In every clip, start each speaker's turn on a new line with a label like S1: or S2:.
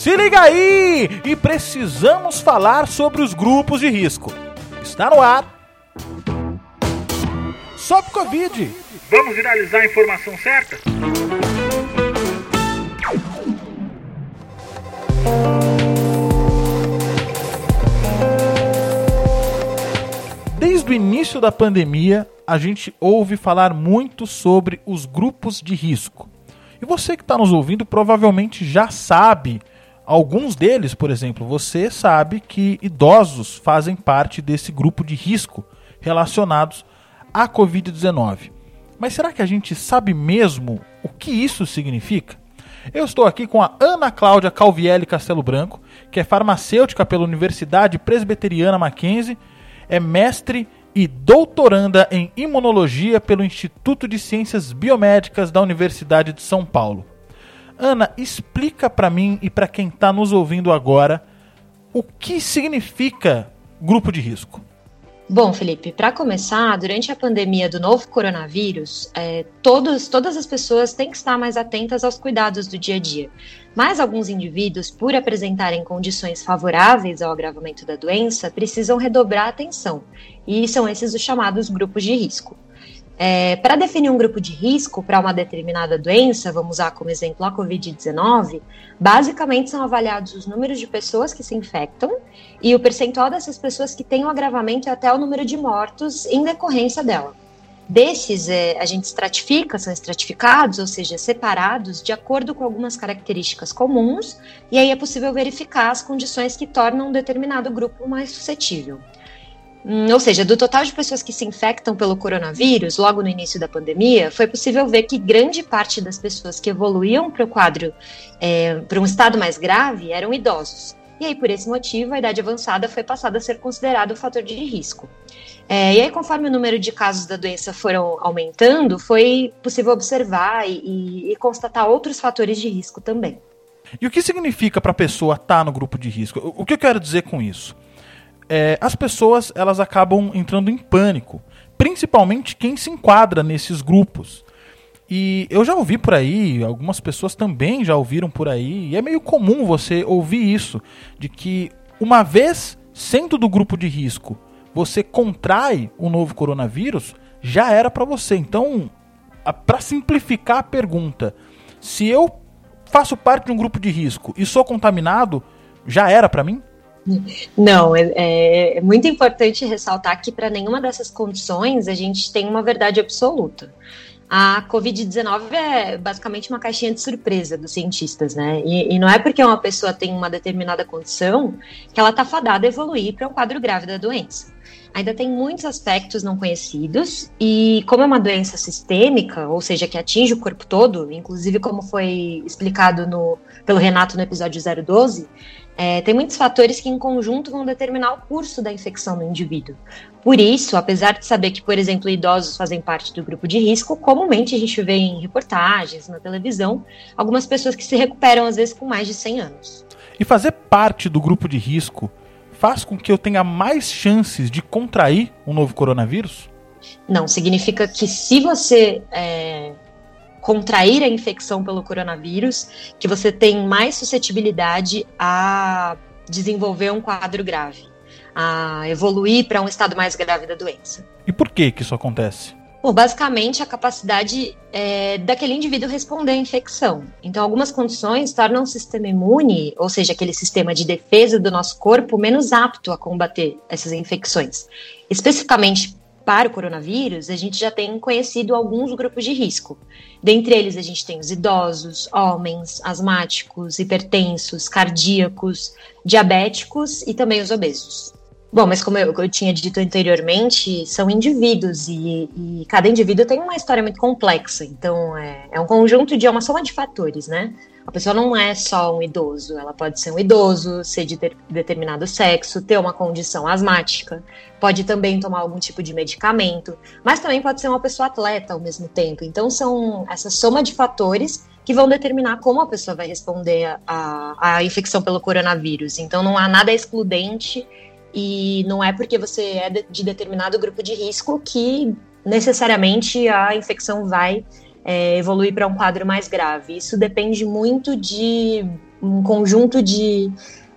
S1: Se liga aí! E precisamos falar sobre os grupos de risco. Está no ar. Sobe Covid!
S2: Vamos viralizar a informação certa?
S1: Desde o início da pandemia, a gente ouve falar muito sobre os grupos de risco. E você que está nos ouvindo provavelmente já sabe alguns deles, por exemplo, você sabe que idosos fazem parte desse grupo de risco relacionados à Covid-19. Mas será que a gente sabe mesmo o que isso significa? Eu estou aqui com a Ana Cláudia Calvielli Castelo Branco, que é farmacêutica pela Universidade Presbiteriana Mackenzie, é mestre e doutoranda em imunologia pelo Instituto de Ciências Biomédicas da Universidade de São Paulo. Ana, explica para mim e para quem está nos ouvindo agora o que significa grupo de risco.
S3: Bom, Felipe, para começar, durante a pandemia do novo coronavírus, é, todos, todas as pessoas têm que estar mais atentas aos cuidados do dia a dia. Mas alguns indivíduos, por apresentarem condições favoráveis ao agravamento da doença, precisam redobrar a atenção, e são esses os chamados grupos de risco. É, para definir um grupo de risco para uma determinada doença, vamos usar como exemplo a Covid-19, basicamente são avaliados os números de pessoas que se infectam e o percentual dessas pessoas que têm o um agravamento e até o número de mortos em decorrência dela. Desses, é, a gente estratifica, são estratificados, ou seja, separados de acordo com algumas características comuns, e aí é possível verificar as condições que tornam um determinado grupo mais suscetível. Hum, ou seja, do total de pessoas que se infectam pelo coronavírus, logo no início da pandemia, foi possível ver que grande parte das pessoas que evoluíam para o quadro, é, para um estado mais grave, eram idosos. E aí, por esse motivo, a idade avançada foi passada a ser considerado um fator de risco. É, e aí, conforme o número de casos da doença foram aumentando, foi possível observar e, e constatar outros fatores de risco também.
S1: E o que significa para a pessoa estar tá no grupo de risco? O que eu quero dizer com isso? É, as pessoas elas acabam entrando em pânico, principalmente quem se enquadra nesses grupos. E eu já ouvi por aí, algumas pessoas também já ouviram por aí, e é meio comum você ouvir isso, de que uma vez sendo do grupo de risco, você contrai o novo coronavírus, já era para você. Então, para simplificar a pergunta, se eu faço parte de um grupo de risco e sou contaminado, já era para mim?
S3: Não, é, é, é muito importante ressaltar que para nenhuma dessas condições a gente tem uma verdade absoluta. A Covid-19 é basicamente uma caixinha de surpresa dos cientistas, né? E, e, não é porque uma pessoa tem uma determinada condição que ela está fadada a evoluir para um quadro grave da doença. Ainda tem muitos aspectos não conhecidos, e como é uma doença sistêmica, ou seja, que atinge o corpo todo, inclusive como foi explicado no, pelo Renato no episódio 012, é, tem muitos fatores que, em conjunto, vão determinar o curso da infecção no indivíduo. Por isso, apesar de saber que, por exemplo, idosos fazem parte do grupo de risco, comumente a gente vê em reportagens, na televisão, algumas pessoas que se recuperam, às vezes, com mais de 100 anos.
S1: E fazer parte do grupo de risco faz com que eu tenha mais chances de contrair um novo coronavírus?
S3: Não, significa que se você é, contrair a infecção pelo coronavírus, que você tem mais suscetibilidade a desenvolver um quadro grave, a evoluir para um estado mais grave da doença.
S1: E por que que isso acontece?
S3: Bom, basicamente a capacidade é, daquele indivíduo responder à infecção. Então, algumas condições tornam o sistema imune, ou seja, aquele sistema de defesa do nosso corpo, menos apto a combater essas infecções. Especificamente para o coronavírus, a gente já tem conhecido alguns grupos de risco. Dentre eles, a gente tem os idosos, homens, asmáticos, hipertensos, cardíacos, diabéticos e também os obesos. Bom, mas como eu, eu tinha dito anteriormente, são indivíduos e, e, cada indivíduo tem uma história muito complexa. Então, é, é um conjunto de é uma soma de fatores, né? A pessoa não é só um idoso, ela pode ser um idoso, ser de ter, determinado sexo, ter uma condição asmática, pode também tomar algum tipo de medicamento, mas também pode ser uma pessoa atleta ao mesmo tempo. Então, são essa soma de fatores que vão determinar como a pessoa vai responder à infecção pelo coronavírus. Então, não há nada excludente e não é porque você é de determinado grupo de risco que necessariamente a infecção vai é, evoluir para um quadro mais grave. Isso depende muito de um conjunto de,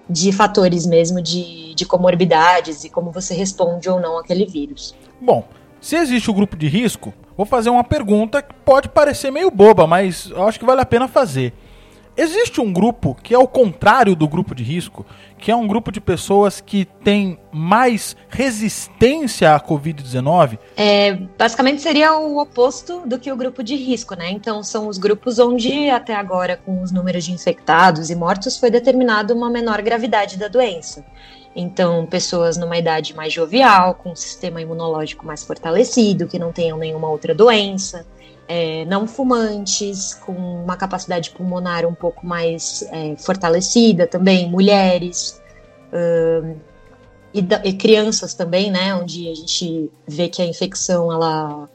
S3: de fatores mesmo, de, de comorbidades e como você responde ou não àquele vírus.
S1: Bom, se existe o grupo de risco, vou fazer uma pergunta que pode parecer meio boba, mas acho que vale a pena fazer. Existe um grupo que é o contrário do grupo de risco, que é um grupo de pessoas que tem mais resistência à Covid-19?
S3: É, basicamente seria o oposto do que o grupo de risco, né? Então são os grupos onde até agora, com os números de infectados e mortos, foi determinado uma menor gravidade da doença. Então, pessoas numa idade mais jovial, com um sistema imunológico mais fortalecido, que não tenham nenhuma outra doença é, não fumantes, com uma capacidade pulmonar um pouco mais é, fortalecida também, mulheres uh, e, e, crianças também, né, onde a gente vê que a infecção ela,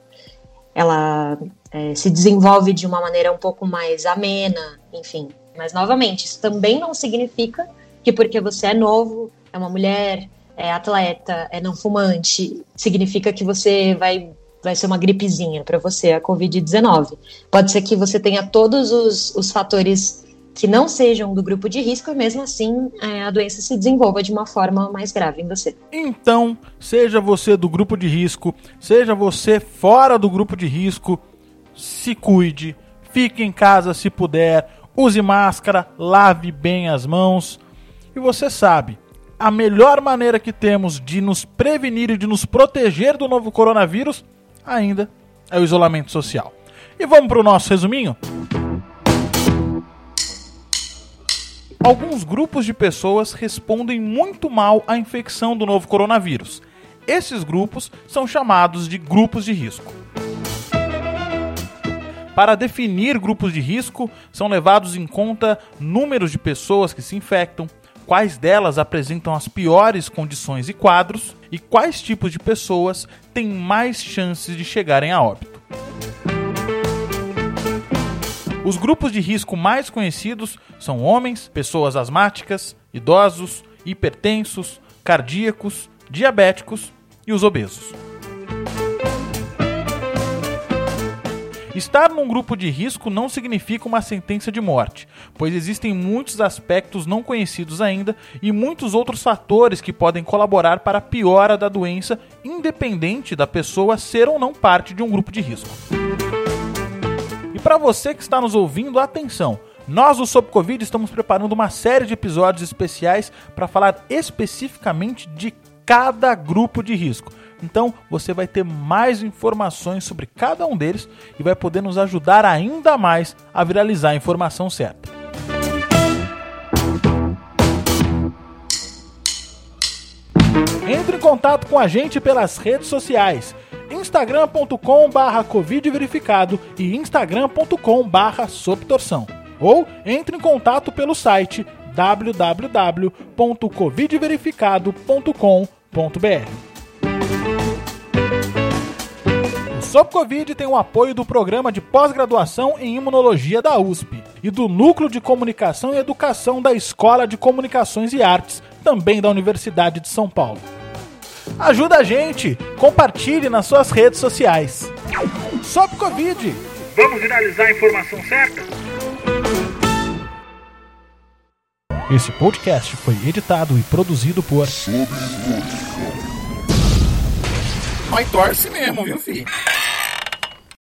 S3: ela é, se desenvolve de uma maneira um pouco mais amena, enfim. Mas novamente, isso também não significa que porque você é novo, é uma mulher, é atleta, é não fumante, significa que você vai vai ser uma gripezinha para você, a Covid-19. Pode ser que você tenha todos os, os fatores que não sejam do grupo de risco e mesmo assim é, a doença se desenvolva de uma forma mais grave em você.
S1: Então, seja você do grupo de risco, seja você fora do grupo de risco, se cuide, fique em casa se puder, use máscara, lave bem as mãos. E você sabe, a melhor maneira que temos de nos prevenir e de nos proteger do novo coronavírus ainda é o isolamento social. E vamos para o nosso resuminho? Alguns grupos de pessoas respondem muito mal à infecção do novo coronavírus. Esses grupos são chamados de grupos de risco. Para definir grupos de risco, são levados em conta números de pessoas que se infectam, quais delas apresentam as piores condições e quadros e quais tipos de pessoas têm mais chances de chegarem a óbito. Os grupos de risco mais conhecidos são homens, pessoas asmáticas, idosos, hipertensos, cardíacos, diabéticos e os obesos. Estar num grupo de risco não significa uma sentença de morte, pois existem muitos aspectos não conhecidos ainda e muitos outros fatores que podem colaborar para a piora da doença, independente da pessoa ser ou não parte de um grupo de risco. E para você que está nos ouvindo, atenção! Nós, o Sob Covid, estamos preparando uma série de episódios especiais para falar especificamente de cada grupo de risco. Então você vai ter mais informações sobre cada um deles e vai poder nos ajudar ainda mais a viralizar a informação certa. Entre em contato com a gente pelas redes sociais. Instagram.com barra covidverificado e instagram.com barra sobtorção ou entre em contato pelo site www.covidverificado.com.br Sob Covid tem o apoio do programa de pós-graduação em imunologia da USP e do Núcleo de Comunicação e Educação da Escola de Comunicações e Artes, também da Universidade de São Paulo. Ajuda a gente, compartilhe nas suas redes sociais. Sob Covid.
S2: Vamos viralizar a informação certa?
S1: Esse podcast foi editado e produzido por
S4: Mas torce mesmo, viu, filho?